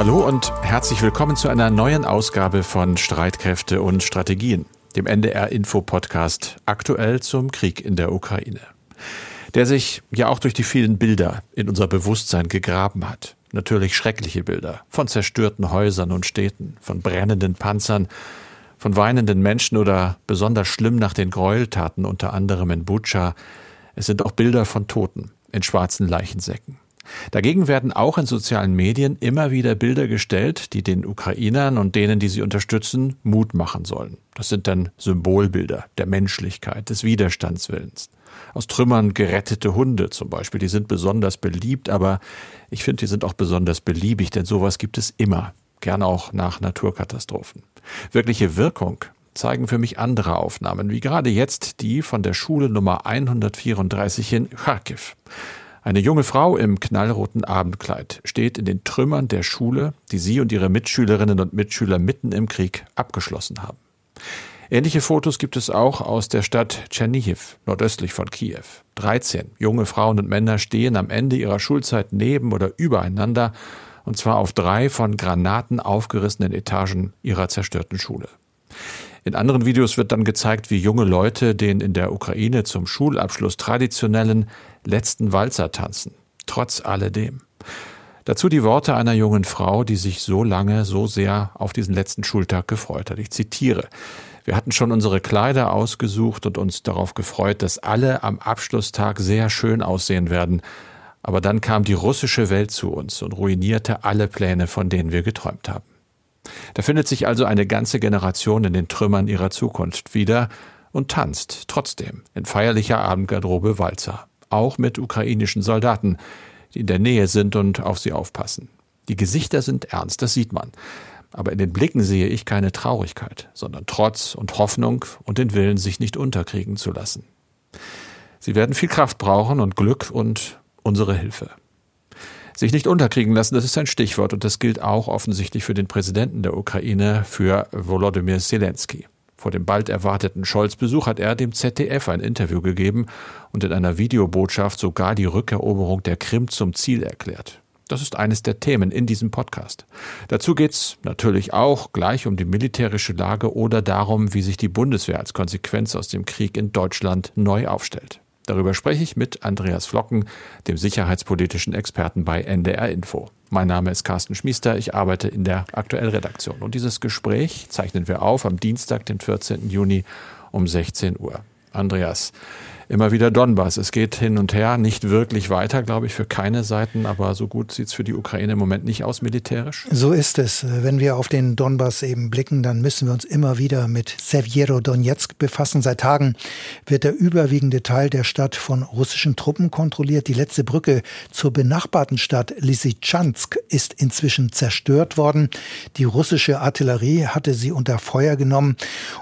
Hallo und herzlich willkommen zu einer neuen Ausgabe von Streitkräfte und Strategien, dem NDR Info Podcast aktuell zum Krieg in der Ukraine. Der sich ja auch durch die vielen Bilder in unser Bewusstsein gegraben hat. Natürlich schreckliche Bilder von zerstörten Häusern und Städten, von brennenden Panzern, von weinenden Menschen oder besonders schlimm nach den Gräueltaten unter anderem in Butscha. Es sind auch Bilder von Toten in schwarzen Leichensäcken. Dagegen werden auch in sozialen Medien immer wieder Bilder gestellt, die den Ukrainern und denen, die sie unterstützen, Mut machen sollen. Das sind dann Symbolbilder der Menschlichkeit, des Widerstandswillens. Aus Trümmern gerettete Hunde zum Beispiel, die sind besonders beliebt, aber ich finde, die sind auch besonders beliebig, denn sowas gibt es immer, gern auch nach Naturkatastrophen. Wirkliche Wirkung zeigen für mich andere Aufnahmen, wie gerade jetzt die von der Schule Nummer 134 in Kharkiv. Eine junge Frau im knallroten Abendkleid steht in den Trümmern der Schule, die sie und ihre Mitschülerinnen und Mitschüler mitten im Krieg abgeschlossen haben. Ähnliche Fotos gibt es auch aus der Stadt Tschernihiv, nordöstlich von Kiew. 13 junge Frauen und Männer stehen am Ende ihrer Schulzeit neben oder übereinander, und zwar auf drei von Granaten aufgerissenen Etagen ihrer zerstörten Schule. In anderen Videos wird dann gezeigt, wie junge Leute den in der Ukraine zum Schulabschluss traditionellen letzten Walzer tanzen. Trotz alledem. Dazu die Worte einer jungen Frau, die sich so lange, so sehr auf diesen letzten Schultag gefreut hat. Ich zitiere. Wir hatten schon unsere Kleider ausgesucht und uns darauf gefreut, dass alle am Abschlusstag sehr schön aussehen werden. Aber dann kam die russische Welt zu uns und ruinierte alle Pläne, von denen wir geträumt haben. Da findet sich also eine ganze Generation in den Trümmern ihrer Zukunft wieder und tanzt trotzdem in feierlicher Abendgarderobe Walzer, auch mit ukrainischen Soldaten, die in der Nähe sind und auf sie aufpassen. Die Gesichter sind ernst, das sieht man. Aber in den Blicken sehe ich keine Traurigkeit, sondern Trotz und Hoffnung und den Willen, sich nicht unterkriegen zu lassen. Sie werden viel Kraft brauchen und Glück und unsere Hilfe. Sich nicht unterkriegen lassen, das ist ein Stichwort und das gilt auch offensichtlich für den Präsidenten der Ukraine, für Volodymyr Zelensky. Vor dem bald erwarteten Scholz-Besuch hat er dem ZDF ein Interview gegeben und in einer Videobotschaft sogar die Rückeroberung der Krim zum Ziel erklärt. Das ist eines der Themen in diesem Podcast. Dazu geht es natürlich auch gleich um die militärische Lage oder darum, wie sich die Bundeswehr als Konsequenz aus dem Krieg in Deutschland neu aufstellt. Darüber spreche ich mit Andreas Flocken, dem sicherheitspolitischen Experten bei NDR Info. Mein Name ist Carsten Schmiester, ich arbeite in der Aktuellredaktion. Und dieses Gespräch zeichnen wir auf am Dienstag, den 14. Juni um 16 Uhr. Andreas, immer wieder Donbass. Es geht hin und her, nicht wirklich weiter, glaube ich, für keine Seiten, aber so gut sieht es für die Ukraine im Moment nicht aus militärisch. So ist es. Wenn wir auf den Donbass eben blicken, dann müssen wir uns immer wieder mit Severo-Donetsk befassen. Seit Tagen wird der überwiegende Teil der Stadt von russischen Truppen kontrolliert. Die letzte Brücke zur benachbarten Stadt Lysychansk ist inzwischen zerstört worden. Die russische Artillerie hatte sie unter Feuer genommen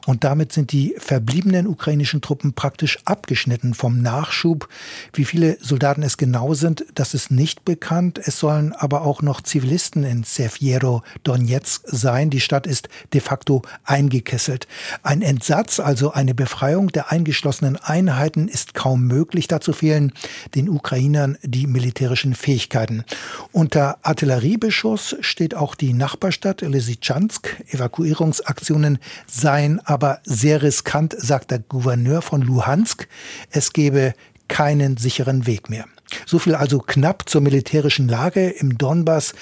und damit sind die verbliebenen ukrainischen Truppen praktisch abgeschnitten Einheiten vom Nachschub. Wie viele Soldaten es genau sind, das ist nicht bekannt. Es sollen aber auch noch Zivilisten in Severo Donetsk sein. Die Stadt ist de facto eingekesselt. Ein Entsatz, also eine Befreiung der eingeschlossenen Einheiten, ist kaum möglich. Dazu fehlen den Ukrainern die militärischen Fähigkeiten. Unter Artilleriebeschuss steht auch die Nachbarstadt Lysychansk. Evakuierungsaktionen seien aber sehr riskant, sagt der Gouverneur von Luhansk. Es gebe keinen sicheren Weg mehr. So viel also knapp zur militärischen Lage im Donbass,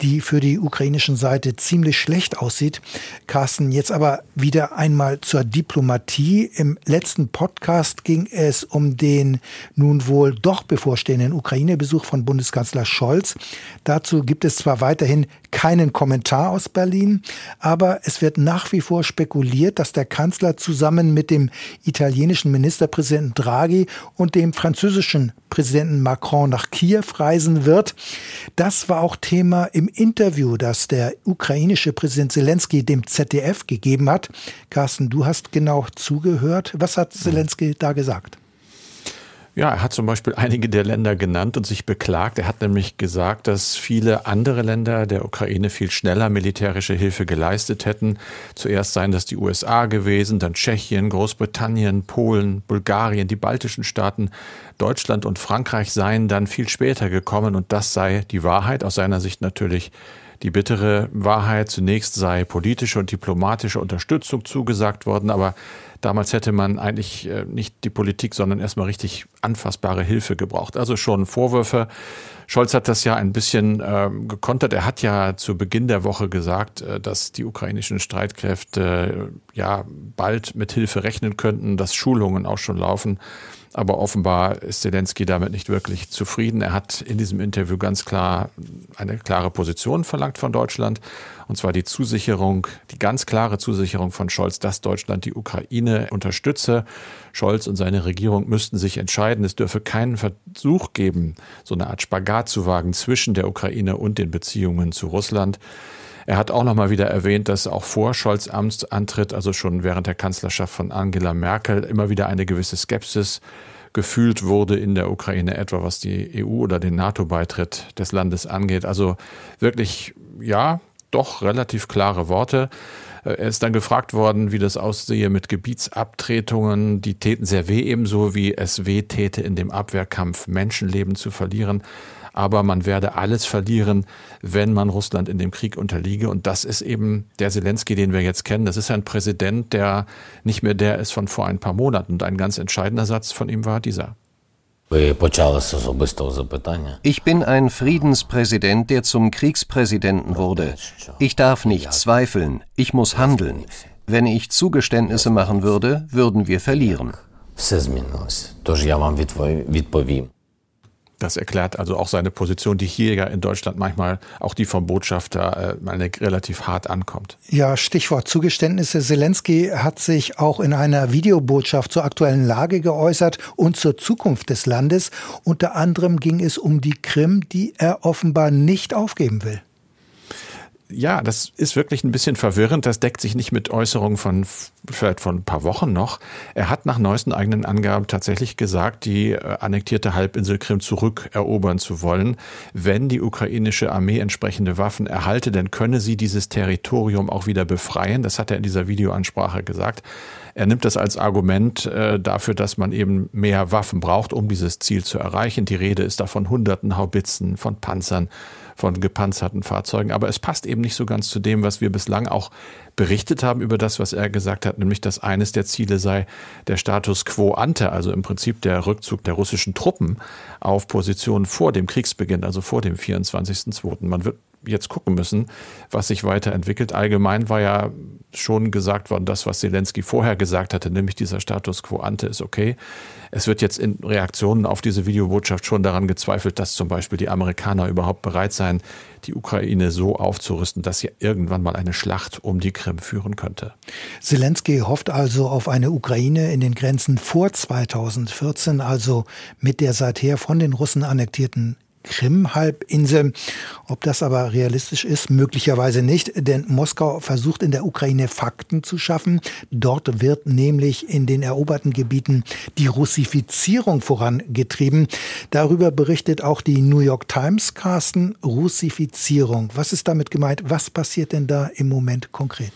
die für die ukrainischen Seite ziemlich schlecht aussieht. Carsten, jetzt aber wieder einmal zur Diplomatie. Im letzten Podcast ging es um den nun wohl doch bevorstehenden Ukraine-Besuch von Bundeskanzler Scholz. Dazu gibt es zwar weiterhin keinen Kommentar aus Berlin, aber es wird nach wie vor spekuliert, dass der Kanzler zusammen mit dem italienischen Ministerpräsidenten Draghi und dem französischen Präsidenten Macron nach Kiew reisen wird. Das war auch Thema im Interview, das der ukrainische Präsident Zelensky dem ZDF gegeben hat. Carsten, du hast genau zugehört. Was hat Zelensky da gesagt? Ja, er hat zum Beispiel einige der Länder genannt und sich beklagt. Er hat nämlich gesagt, dass viele andere Länder der Ukraine viel schneller militärische Hilfe geleistet hätten. Zuerst seien das die USA gewesen, dann Tschechien, Großbritannien, Polen, Bulgarien, die baltischen Staaten, Deutschland und Frankreich seien dann viel später gekommen und das sei die Wahrheit aus seiner Sicht natürlich Die bittere Wahrheit zunächst sei politische und diplomatische Unterstützung zugesagt worden, aber damals hätte man eigentlich äh, nicht die Politik, sondern erstmal richtig anfassbare Hilfe gebraucht. Also schon Vorwürfe. Scholz hat das ja ein bisschen äh, gekontert. Er hat ja zu Beginn der Woche gesagt, äh, dass die ukrainischen Streitkräfte äh, ja bald mit Hilfe rechnen könnten, dass Schulungen auch schon laufen. Aber offenbar ist Zelensky damit nicht wirklich zufrieden. Er hat in diesem Interview ganz klar eine klare Position verlangt von Deutschland. Und zwar die Zusicherung, die ganz klare Zusicherung von Scholz, dass Deutschland die Ukraine unterstütze. Scholz und seine Regierung müssten sich entscheiden. Es dürfe keinen Versuch geben, so eine Art Spagat zu wagen zwischen der Ukraine und den Beziehungen zu Russland. Er hat auch noch mal wieder erwähnt, dass auch vor Scholz Amtsantritt, also schon während der Kanzlerschaft von Angela Merkel, immer wieder eine gewisse Skepsis gefühlt wurde in der Ukraine, etwa was die EU oder den NATO-Beitritt des Landes angeht. Also wirklich, ja, doch relativ klare Worte. Er ist dann gefragt worden, wie das aussehe mit Gebietsabtretungen. Die täten sehr weh, ebenso wie es weh täte, in dem Abwehrkampf Menschenleben zu verlieren aber man werde alles verlieren, wenn man Russland in dem Krieg unterliege. Und das ist eben der Zelensky, den wir jetzt kennen. Das ist ein Präsident, der nicht mehr der ist von vor ein paar Monaten. Und ein ganz entscheidender Satz von ihm war dieser. Ich bin ein Friedenspräsident, der zum Kriegspräsidenten wurde. Ich darf nicht zweifeln, ich muss handeln. Wenn ich Zugeständnisse machen würde, würden wir verlieren. Das erklärt also auch seine Position, die hier ja in Deutschland manchmal auch die vom Botschafter äh, relativ hart ankommt. Ja, Stichwort Zugeständnisse. Zelensky hat sich auch in einer Videobotschaft zur aktuellen Lage geäußert und zur Zukunft des Landes. Unter anderem ging es um die Krim, die er offenbar nicht aufgeben will ja, das ist wirklich ein bisschen verwirrend. Das deckt sich nicht mit Äußerungen von vielleicht von ein paar Wochen noch. Er hat nach neuesten eigenen Angaben tatsächlich gesagt, die äh, annektierte Halbinsel Krim zurückerobern zu wollen. Wenn die ukrainische Armee entsprechende Waffen erhalte, dann könne sie dieses Territorium auch wieder befreien. Das hat er in dieser Videoansprache gesagt. Er nimmt das als Argument äh, dafür, dass man eben mehr Waffen braucht, um dieses Ziel zu erreichen. Die Rede ist da von Hunderten Haubitzen, von Panzern, von gepanzerten Fahrzeugen. Aber es passt eben nicht so ganz zu dem, was wir bislang auch berichtet haben über das, was er gesagt hat, nämlich dass eines der Ziele sei der Status quo ante, also im Prinzip der Rückzug der russischen Truppen auf Positionen vor dem Kriegsbeginn, also vor dem 24.02. Man wird jetzt gucken müssen, was sich weiterentwickelt. Allgemein war ja schon gesagt worden, das, was Zelensky vorher gesagt hatte, nämlich dieser Status quo ante ist okay. Es wird jetzt in Reaktionen auf diese Videobotschaft schon daran gezweifelt, dass zum Beispiel die Amerikaner überhaupt bereit seien, die Ukraine so aufzurüsten, dass sie irgendwann mal eine Schlacht um die Krim führen könnte. Zelensky hofft also auf eine Ukraine in den Grenzen vor 2014, also mit der seither von den Russen annektierten Krim-Halbinsel. Ob das aber realistisch ist, möglicherweise nicht, denn Moskau versucht in der Ukraine Fakten zu schaffen. Dort wird nämlich in den eroberten Gebieten die Russifizierung vorangetrieben. Darüber berichtet auch die New York Times, Carsten. Russifizierung. Was ist damit gemeint? Was passiert denn da im Moment konkret?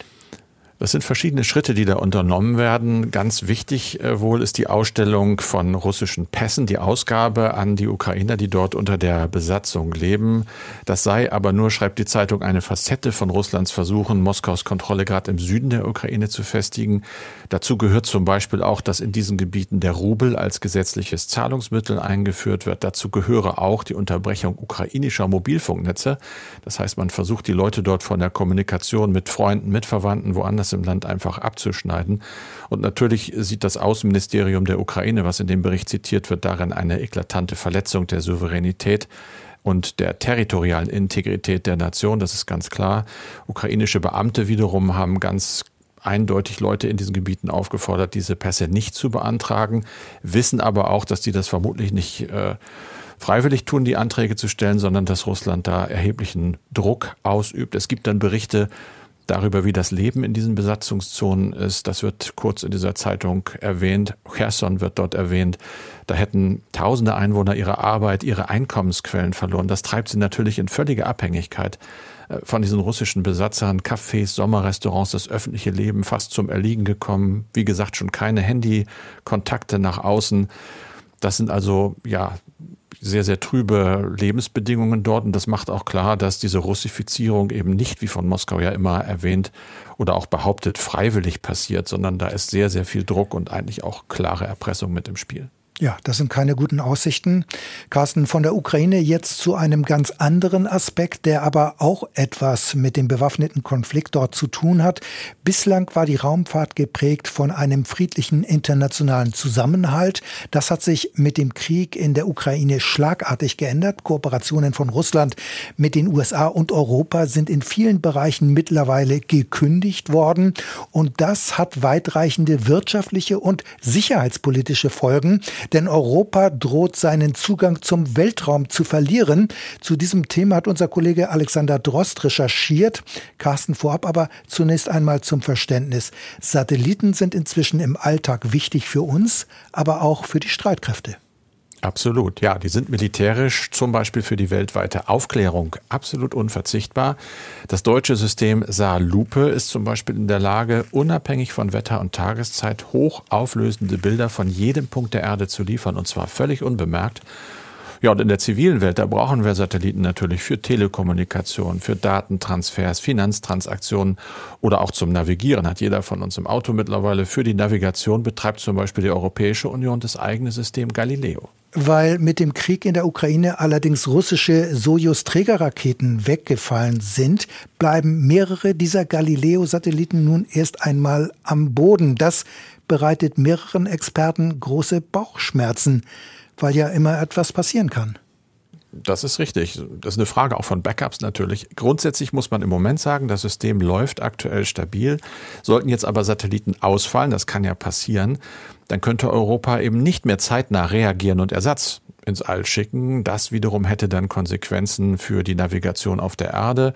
Das sind verschiedene Schritte, die da unternommen werden. Ganz wichtig äh, wohl ist die Ausstellung von russischen Pässen, die Ausgabe an die Ukrainer, die dort unter der Besatzung leben. Das sei aber nur, schreibt die Zeitung, eine Facette von Russlands Versuchen, Moskaus Kontrolle gerade im Süden der Ukraine zu festigen. Dazu gehört zum Beispiel auch, dass in diesen Gebieten der Rubel als gesetzliches Zahlungsmittel eingeführt wird. Dazu gehöre auch die Unterbrechung ukrainischer Mobilfunknetze. Das heißt, man versucht die Leute dort von der Kommunikation mit Freunden, mit Verwandten woanders das im Land einfach abzuschneiden. Und natürlich sieht das Außenministerium der Ukraine, was in dem Bericht zitiert wird, darin eine eklatante Verletzung der Souveränität und der territorialen Integrität der Nation. Das ist ganz klar. Ukrainische Beamte wiederum haben ganz eindeutig Leute in diesen Gebieten aufgefordert, diese Pässe nicht zu beantragen, wissen aber auch, dass die das vermutlich nicht äh, freiwillig tun, die Anträge zu stellen, sondern dass Russland da erheblichen Druck ausübt. Es gibt dann Berichte darüber, wie das Leben in diesen Besatzungszonen ist. Das wird kurz in dieser Zeitung erwähnt. Cherson wird dort erwähnt. Da hätten tausende Einwohner ihre Arbeit, ihre Einkommensquellen verloren. Das treibt sie natürlich in völlige Abhängigkeit äh, von diesen russischen Besatzern. Cafés, Sommerrestaurants, das öffentliche Leben fast zum Erliegen gekommen. Wie gesagt, schon keine Handykontakte nach außen. Das sind also, ja, sehr, sehr trübe Lebensbedingungen dort. Und das macht auch klar, dass diese Russifizierung eben nicht, wie von Moskau ja immer erwähnt oder auch behauptet, freiwillig passiert, sondern da ist sehr, sehr viel Druck und eigentlich auch klare Erpressung mit im Spiel. Ja, das sind keine guten Aussichten. Carsten, von der Ukraine jetzt zu einem ganz anderen Aspekt, der aber auch etwas mit dem bewaffneten Konflikt dort zu tun hat. Bislang war die Raumfahrt geprägt von einem friedlichen internationalen Zusammenhalt. Das hat sich mit dem Krieg in der Ukraine schlagartig geändert. Kooperationen von Russland mit den USA und Europa sind in vielen Bereichen mittlerweile gekündigt worden. Und das hat weitreichende wirtschaftliche und sicherheitspolitische Folgen denn Europa droht seinen Zugang zum Weltraum zu verlieren. Zu diesem Thema hat unser Kollege Alexander Drost recherchiert. Carsten vorab aber zunächst einmal zum Verständnis. Satelliten sind inzwischen im Alltag wichtig für uns, aber auch für die Streitkräfte. Absolut, ja, die sind militärisch zum Beispiel für die weltweite Aufklärung absolut unverzichtbar. Das deutsche System Saar-Lupe ist zum Beispiel in der Lage, unabhängig von Wetter und Tageszeit hochauflösende Bilder von jedem Punkt der Erde zu liefern und zwar völlig unbemerkt. Ja, und in der zivilen Welt, da brauchen wir Satelliten natürlich für Telekommunikation, für Datentransfers, Finanztransaktionen oder auch zum Navigieren. Hat jeder von uns im Auto mittlerweile. Für die Navigation betreibt zum Beispiel die Europäische Union das eigene System Galileo weil mit dem Krieg in der Ukraine allerdings russische Sojus-Trägerraketen weggefallen sind, bleiben mehrere dieser Galileo-Satelliten nun erst einmal am Boden. Das bereitet mehreren Experten große Bauchschmerzen weil ja immer etwas passieren kann. Das ist richtig. Das ist eine Frage auch von Backups natürlich. Grundsätzlich muss man im Moment sagen, das System läuft aktuell stabil. Sollten jetzt aber Satelliten ausfallen, das kann ja passieren, dann könnte Europa eben nicht mehr zeitnah reagieren und Ersatz ins All schicken. Das wiederum hätte dann Konsequenzen für die Navigation auf der Erde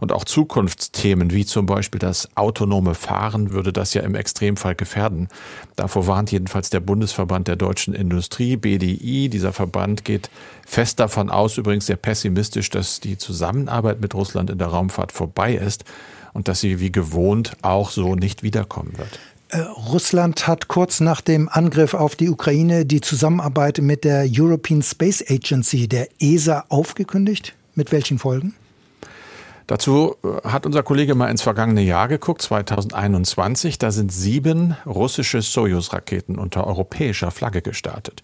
und auch Zukunftsthemen wie zum Beispiel das autonome Fahren würde das ja im Extremfall gefährden. Davor warnt jedenfalls der Bundesverband der deutschen Industrie, BDI. Dieser Verband geht fest davon aus, übrigens sehr pessimistisch, dass die Zusammenarbeit mit Russland in der Raumfahrt vorbei ist und dass sie wie gewohnt auch so nicht wiederkommen wird. Russland hat kurz nach dem Angriff auf die Ukraine die Zusammenarbeit mit der European Space Agency, der ESA, aufgekündigt. Mit welchen Folgen? Dazu äh, hat unser Kollege mal ins vergangene Jahr geguckt, 2021. Da sind sieben russische Soyuz-Raketen unter europäischer Flagge gestartet.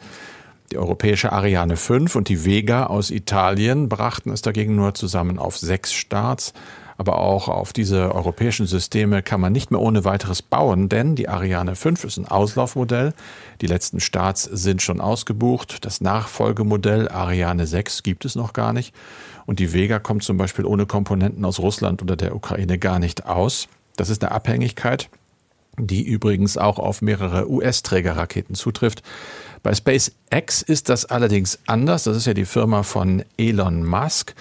Die europäische Ariane 5 und die Vega aus Italien brachten es dagegen nur zusammen auf sechs Starts aber auch auf diese europäischen Systeme kann man nicht mehr ohne weiteres bauen, denn die Ariane 5 ist ein Auslaufmodell. Die letzten Starts sind schon ausgebucht. Das Nachfolgemodell Ariane 6 gibt es noch gar nicht. Und die Vega kommt zum Beispiel ohne Komponenten aus Russland oder der Ukraine gar nicht aus. Das ist eine Abhängigkeit, die übrigens auch auf mehrere US-Trägerraketen zutrifft. Bei SpaceX ist das allerdings anders. Das ist ja die Firma von Elon Musk.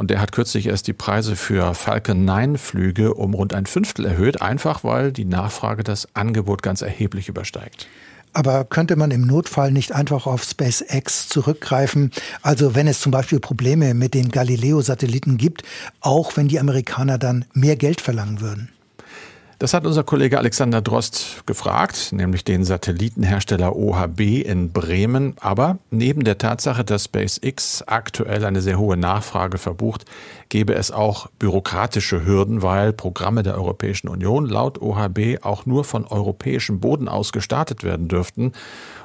Und der hat kürzlich erst die Preise für Falcon 9 Flüge um rund ein Fünftel erhöht, einfach weil die Nachfrage das Angebot ganz erheblich übersteigt. Aber könnte man im Notfall nicht einfach auf SpaceX zurückgreifen? Also wenn es zum Beispiel Probleme mit den Galileo-Satelliten gibt, auch wenn die Amerikaner dann mehr Geld verlangen würden? Das hat unser Kollege Alexander Drost gefragt, nämlich den Satellitenhersteller OHB in Bremen. Aber neben der Tatsache, dass SpaceX aktuell eine sehr hohe Nachfrage verbucht, gäbe es auch bürokratische Hürden, weil Programme der Europäischen Union laut OHB auch nur von europäischem Boden aus gestartet werden dürften.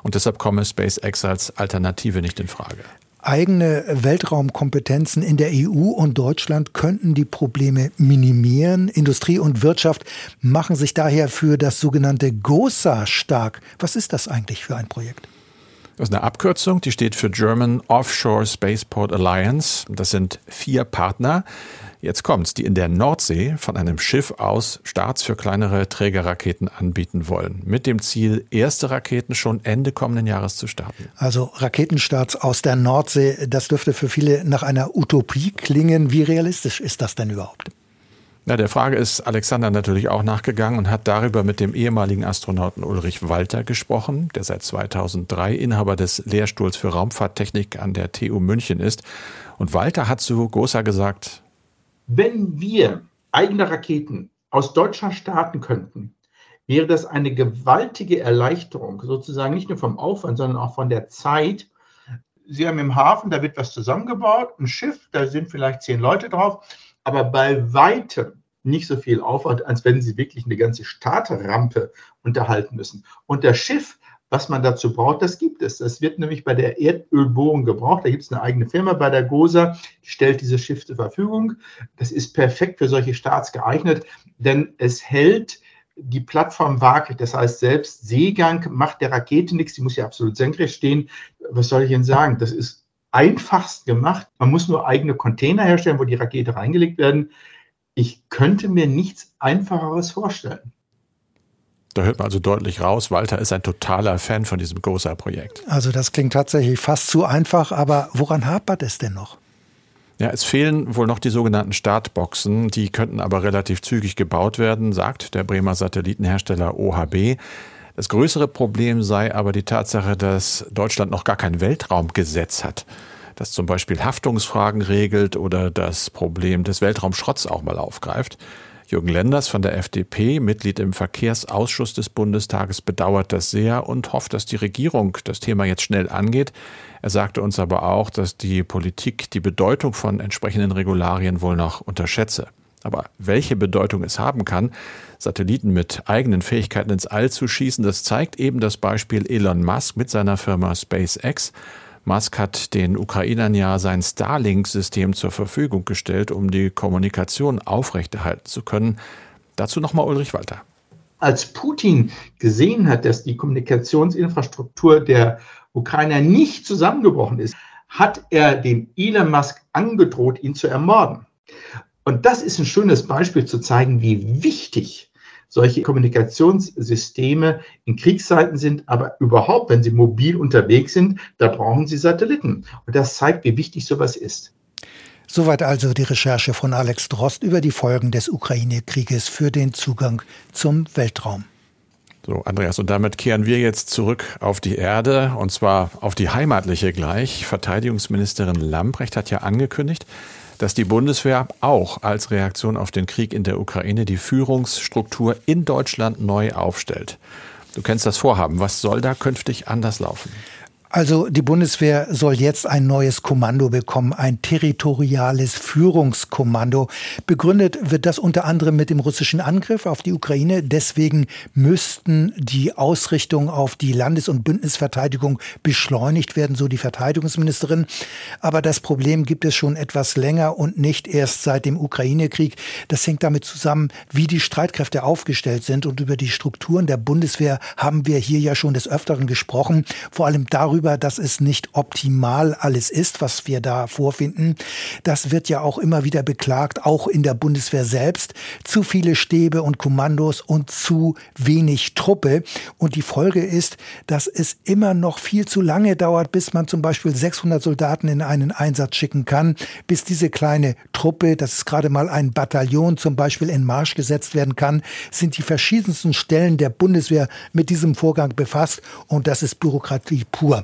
Und deshalb komme SpaceX als Alternative nicht in Frage eigene Weltraumkompetenzen in der EU und Deutschland könnten die Probleme minimieren. Industrie und Wirtschaft machen sich daher für das sogenannte GOSA stark. Was ist das eigentlich für ein Projekt? Das ist eine Abkürzung, die steht für German Offshore Spaceport Alliance. Das sind vier Partner. Jetzt kommt's, die in der Nordsee von einem Schiff aus Starts für kleinere Trägerraketen anbieten wollen. Mit dem Ziel, erste Raketen schon Ende kommenden Jahres zu starten. Also Raketenstarts aus der Nordsee, das dürfte für viele nach einer Utopie klingen. Wie realistisch ist das denn überhaupt? Ja, der Frage ist Alexander natürlich auch nachgegangen und hat darüber mit dem ehemaligen Astronauten Ulrich Walter gesprochen, der seit 2003 Inhaber des Lehrstuhls für Raumfahrttechnik an der TU München ist. Und Walter hat zu Gosa gesagt, wenn wir eigene Raketen aus Deutschland starten könnten, wäre das eine gewaltige Erleichterung, sozusagen nicht nur vom Aufwand, sondern auch von der Zeit, Sie haben im Hafen, da wird was zusammengebaut, ein Schiff, da sind vielleicht zehn Leute drauf, aber bei weitem nicht so viel Aufwand, als wenn Sie wirklich eine ganze Startrampe unterhalten müssen. Und das Schiff, was man dazu braucht, das gibt es. Das wird nämlich bei der Erdölbohrung gebraucht. Da gibt es eine eigene Firma bei der GOSA, die stellt dieses Schiff zur Verfügung. Das ist perfekt für solche Starts geeignet, denn es hält die Plattform waagrecht. Das heißt, selbst Seegang macht der Rakete nichts. Die muss ja absolut senkrecht stehen. Was soll ich Ihnen sagen? Das ist einfachst gemacht. Man muss nur eigene Container herstellen, wo die Rakete reingelegt werden. Ich könnte mir nichts Einfacheres vorstellen. Da hört man also deutlich raus, Walter ist ein totaler Fan von diesem GOSA-Projekt. Also das klingt tatsächlich fast zu einfach, aber woran hapert es denn noch? Ja, es fehlen wohl noch die sogenannten Startboxen. Die könnten aber relativ zügig gebaut werden, sagt der Bremer Satellitenhersteller OHB. Das größere Problem sei aber die Tatsache, dass Deutschland noch gar kein Weltraumgesetz hat, das zum Beispiel Haftungsfragen regelt oder das Problem des Weltraumschrotts auch mal aufgreift. Jürgen Lenders von der FDP, Mitglied im Verkehrsausschuss des Bundestages, bedauert das sehr und hofft, dass die Regierung das Thema jetzt schnell angeht. Er sagte uns aber auch, dass die Politik die Bedeutung von entsprechenden Regularien wohl noch unterschätze. Aber welche Bedeutung es haben kann, Satelliten mit eigenen Fähigkeiten ins All zu schießen, das zeigt eben das Beispiel Elon Musk mit seiner Firma SpaceX. Musk hat den Ukrainern ja sein Starlink-System zur Verfügung gestellt, um die Kommunikation aufrechterhalten zu können. Dazu nochmal Ulrich Walter. Als Putin gesehen hat, dass die Kommunikationsinfrastruktur der Ukrainer nicht zusammengebrochen ist, hat er dem Elon Musk angedroht, ihn zu ermorden. Und das ist ein schönes Beispiel zu zeigen, wie wichtig solche Kommunikationssysteme in Kriegszeiten sind, aber überhaupt, wenn sie mobil unterwegs sind, da brauchen sie Satelliten. Und das zeigt, wie wichtig sowas ist. Soweit also die Recherche von Alex Drost über die Folgen des Ukraine-Krieges für den Zugang zum Weltraum. So, Andreas, und damit kehren wir jetzt zurück auf die Erde und zwar auf die heimatliche gleich. Verteidigungsministerin Lamprecht hat ja angekündigt, dass die Bundeswehr auch als Reaktion auf den Krieg in der Ukraine die Führungsstruktur in Deutschland neu aufstellt. Du kennst das Vorhaben. Was soll da künftig anders laufen? Also die Bundeswehr soll jetzt ein neues Kommando bekommen, ein territoriales Führungskommando. Begründet wird das unter anderem mit dem russischen Angriff auf die Ukraine. Deswegen müssten die Ausrichtungen auf die Landes- und Bündnisverteidigung beschleunigt werden, so die Verteidigungsministerin. Aber das Problem gibt es schon etwas länger und nicht erst seit dem Ukraine-Krieg. Das hängt damit zusammen, wie die Streitkräfte aufgestellt sind. Und über die Strukturen der Bundeswehr haben wir hier ja schon des Öfteren gesprochen. Vor allem darüber, darüber, dass es nicht optimal alles ist, was wir da vorfinden. Das wird ja auch immer wieder beklagt, auch in der Bundeswehr selbst. Zu viele Stäbe und Kommandos und zu wenig Truppe. Und die Folge ist, dass es immer noch viel zu lange dauert, bis man zum Beispiel 600 Soldaten in einen Einsatz schicken kann, bis diese kleine Truppe, das ist gerade mal ein Bataillon zum Beispiel in Marsch gesetzt werden kann, sind die verschiedensten Stellen der Bundeswehr mit diesem Vorgang befasst und das ist Bürokratie pur.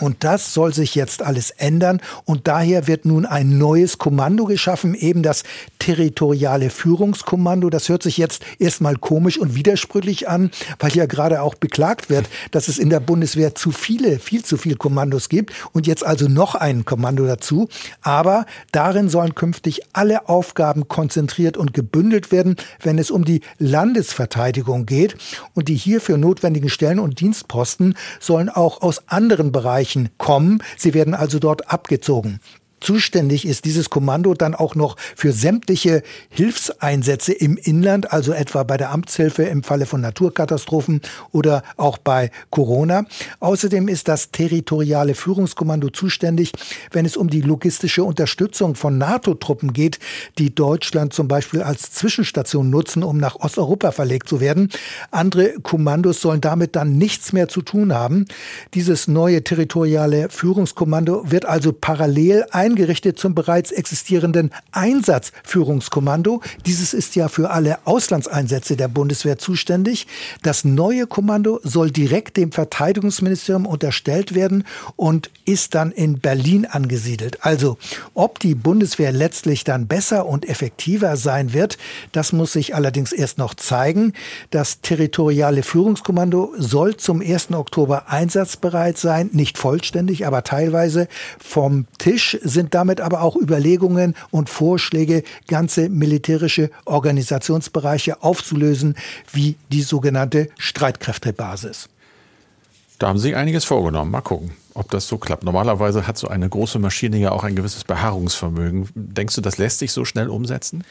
Und das soll sich jetzt alles ändern. Und daher wird nun ein neues Kommando geschaffen, eben das territoriale Führungskommando. Das hört sich jetzt erstmal komisch und widersprüchlich an, weil ja gerade auch beklagt wird, dass es in der Bundeswehr zu viele, viel zu viele Kommandos gibt. Und jetzt also noch ein Kommando dazu. Aber darin sollen künftig alle Aufgaben konzentriert und gebündelt werden, wenn es um die Landesverteidigung geht. Und die hierfür notwendigen Stellen und Dienstposten sollen auch aus anderen Bereichen Bereichen kommen. Sie werden also dort abgezogen. Zuständig ist dieses Kommando dann auch noch für sämtliche Hilfseinsätze im Inland, also etwa bei der Amtshilfe im Falle von Naturkatastrophen oder auch bei Corona. Außerdem ist das territoriale Führungskommando zuständig, wenn es um die logistische Unterstützung von NATO-Truppen geht, die Deutschland zum Beispiel als Zwischenstation nutzen, um nach Osteuropa verlegt zu werden. Andere Kommandos sollen damit dann nichts mehr zu tun haben. Dieses neue territoriale Führungskommando wird also parallel ein eingerichtet zum bereits existierenden Einsatzführungskommando. Dieses ist ja für alle Auslandseinsätze der Bundeswehr zuständig. Das neue Kommando soll direkt dem Verteidigungsministerium unterstellt werden und ist dann in Berlin angesiedelt. Also, ob die Bundeswehr letztlich dann besser und effektiver sein wird, das muss sich allerdings erst noch zeigen. Das territoriale Führungskommando soll zum 1. Oktober einsatzbereit sein, nicht vollständig, aber teilweise. Vom Tisch sind damit aber auch Überlegungen und Vorschläge, ganze militärische Organisationsbereiche aufzulösen, wie die sogenannte Streitkräftebasis. Da haben Sie einiges vorgenommen. Mal gucken, ob das so klappt. Normalerweise hat so eine große Maschine ja auch ein gewisses Beharrungsvermögen. Denkst du, das lässt sich so schnell umsetzen?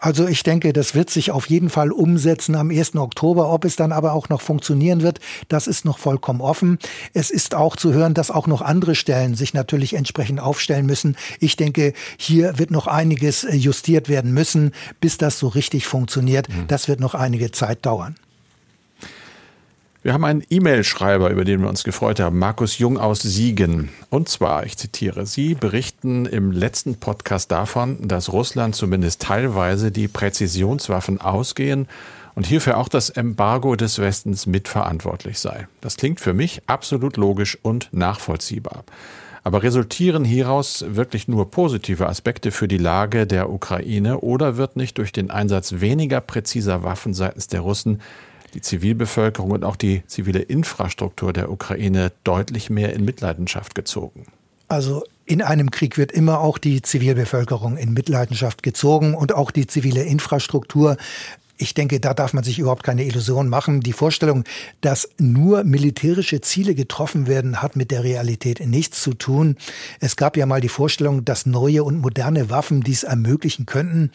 Also ich denke, das wird sich auf jeden Fall umsetzen am 1. Oktober. Ob es dann aber auch noch funktionieren wird, das ist noch vollkommen offen. Es ist auch zu hören, dass auch noch andere Stellen sich natürlich entsprechend aufstellen müssen. Ich denke, hier wird noch einiges äh, justiert werden müssen, bis das so richtig funktioniert. Mhm. Das wird noch einige Zeit dauern. Wir haben einen E-Mail-Schreiber, über den wir uns gefreut haben, Markus Jung aus Siegen. Und zwar, ich zitiere, Sie berichten im letzten Podcast davon, dass Russland zumindest teilweise die Präzisionswaffen ausgehen und hierfür auch das Embargo des Westens mitverantwortlich sei. Das klingt für mich absolut logisch und nachvollziehbar. Aber resultieren hieraus wirklich nur positive Aspekte für die Lage der Ukraine oder wird nicht durch den Einsatz weniger präziser Waffen seitens der Russen die Zivilbevölkerung und auch die zivile Infrastruktur der Ukraine deutlich mehr in Mitleidenschaft gezogen. Also in einem Krieg wird immer auch die Zivilbevölkerung in Mitleidenschaft gezogen und auch die zivile Infrastruktur. Ich denke, da darf man sich überhaupt keine Illusion machen. Die Vorstellung, dass nur militärische Ziele getroffen werden, hat mit der Realität nichts zu tun. Es gab ja mal die Vorstellung, dass neue und moderne Waffen dies ermöglichen könnten.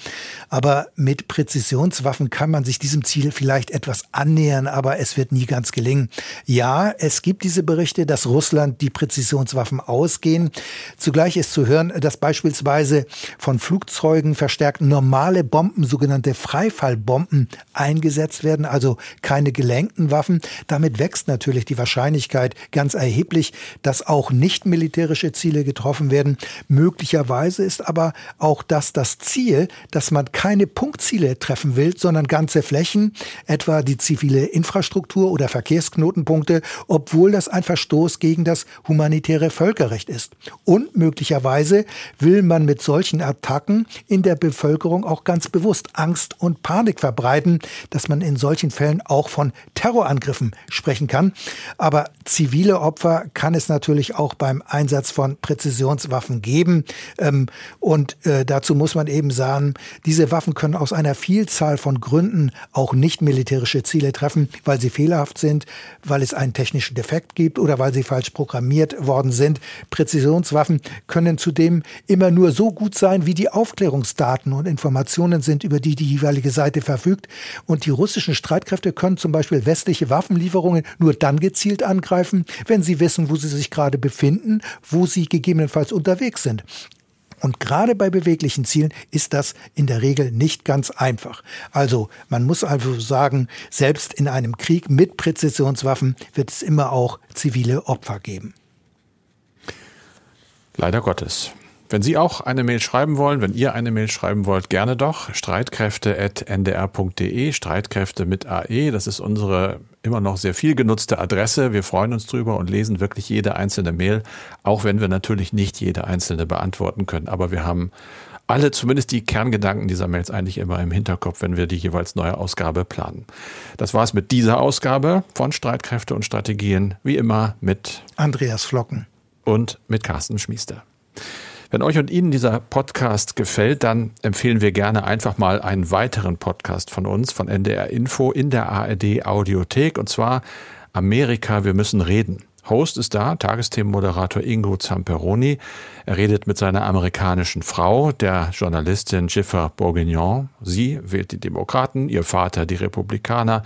Aber mit Präzisionswaffen kann man sich diesem Ziel vielleicht etwas annähern, aber es wird nie ganz gelingen. Ja, es gibt diese Berichte, dass Russland die Präzisionswaffen ausgehen. Zugleich ist zu hören, dass beispielsweise von Flugzeugen verstärkt normale Bomben, sogenannte Freifallbomben, Waffen eingesetzt werden, also keine gelenkten Waffen. Damit wächst natürlich die Wahrscheinlichkeit ganz erheblich, dass auch nicht militärische Ziele getroffen werden. Möglicherweise ist aber auch das das Ziel, dass man keine Punktziele treffen will, sondern ganze Flächen, etwa die zivile Infrastruktur oder Verkehrsknotenpunkte, obwohl das ein Verstoß gegen das humanitäre Völkerrecht ist. Und möglicherweise will man mit solchen Attacken in der Bevölkerung auch ganz bewusst Angst und Panik verbreiten verbreiten, dass man in solchen Fällen auch von Terrorangriffen sprechen kann. Aber zivile Opfer kann es natürlich auch beim Einsatz von Präzisionswaffen geben. Ähm, und äh, dazu muss man eben sagen, diese Waffen können aus einer Vielzahl von Gründen auch nicht militärische Ziele treffen, weil sie fehlerhaft sind, weil es einen technischen Defekt gibt oder weil sie falsch programmiert worden sind. Präzisionswaffen können zudem immer nur so gut sein, wie die Aufklärungsdaten und Informationen sind, über die die jeweilige Seite verfügt verfügt. Und die russischen Streitkräfte können zum Beispiel westliche Waffenlieferungen nur dann gezielt angreifen, wenn sie wissen, wo sie sich gerade befinden, wo sie gegebenenfalls unterwegs sind. Und gerade bei beweglichen Zielen ist das in der Regel nicht ganz einfach. Also man muss also sagen, selbst in einem Krieg mit Präzisionswaffen wird es immer auch zivile Opfer geben. Leider Gottes. Wenn Sie auch eine Mail schreiben wollen, wenn ihr eine Mail schreiben wollt, gerne doch. Streitkräfte.ndr.de, Streitkräfte mit AE. Das ist unsere immer noch sehr viel genutzte Adresse. Wir freuen uns drüber und lesen wirklich jede einzelne Mail, auch wenn wir natürlich nicht jede einzelne beantworten können. Aber wir haben alle, zumindest die Kerngedanken dieser Mails eigentlich immer im Hinterkopf, wenn wir die jeweils neue Ausgabe planen. Das war's mit dieser Ausgabe von Streitkräfte und Strategien. Wie immer mit Andreas Flocken und mit Carsten Schmiester. Wenn euch und Ihnen dieser Podcast gefällt, dann empfehlen wir gerne einfach mal einen weiteren Podcast von uns, von NDR Info in der ARD Audiothek, und zwar Amerika, wir müssen reden. Host ist da, Tagesthemenmoderator Ingo Zamperoni. Er redet mit seiner amerikanischen Frau, der Journalistin Jiffer Bourguignon. Sie wählt die Demokraten, ihr Vater die Republikaner.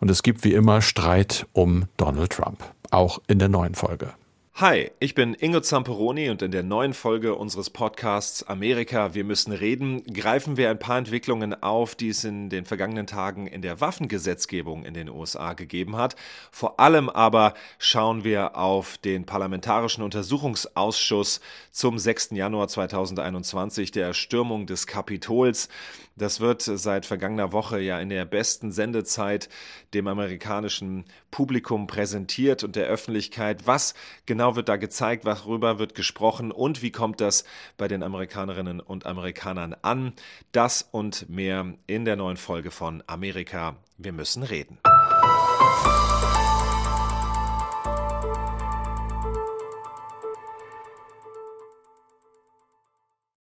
Und es gibt wie immer Streit um Donald Trump. Auch in der neuen Folge. Hi, ich bin Ingo Zamperoni und in der neuen Folge unseres Podcasts Amerika, wir müssen reden, greifen wir ein paar Entwicklungen auf, die es in den vergangenen Tagen in der Waffengesetzgebung in den USA gegeben hat. Vor allem aber schauen wir auf den Parlamentarischen Untersuchungsausschuss zum 6. Januar 2021, der Erstürmung des Kapitols. Das wird seit vergangener Woche ja in der besten Sendezeit dem amerikanischen Publikum präsentiert und der Öffentlichkeit. Was genau wird da gezeigt, worüber wird gesprochen und wie kommt das bei den Amerikanerinnen und Amerikanern an? Das und mehr in der neuen Folge von Amerika. Wir müssen reden.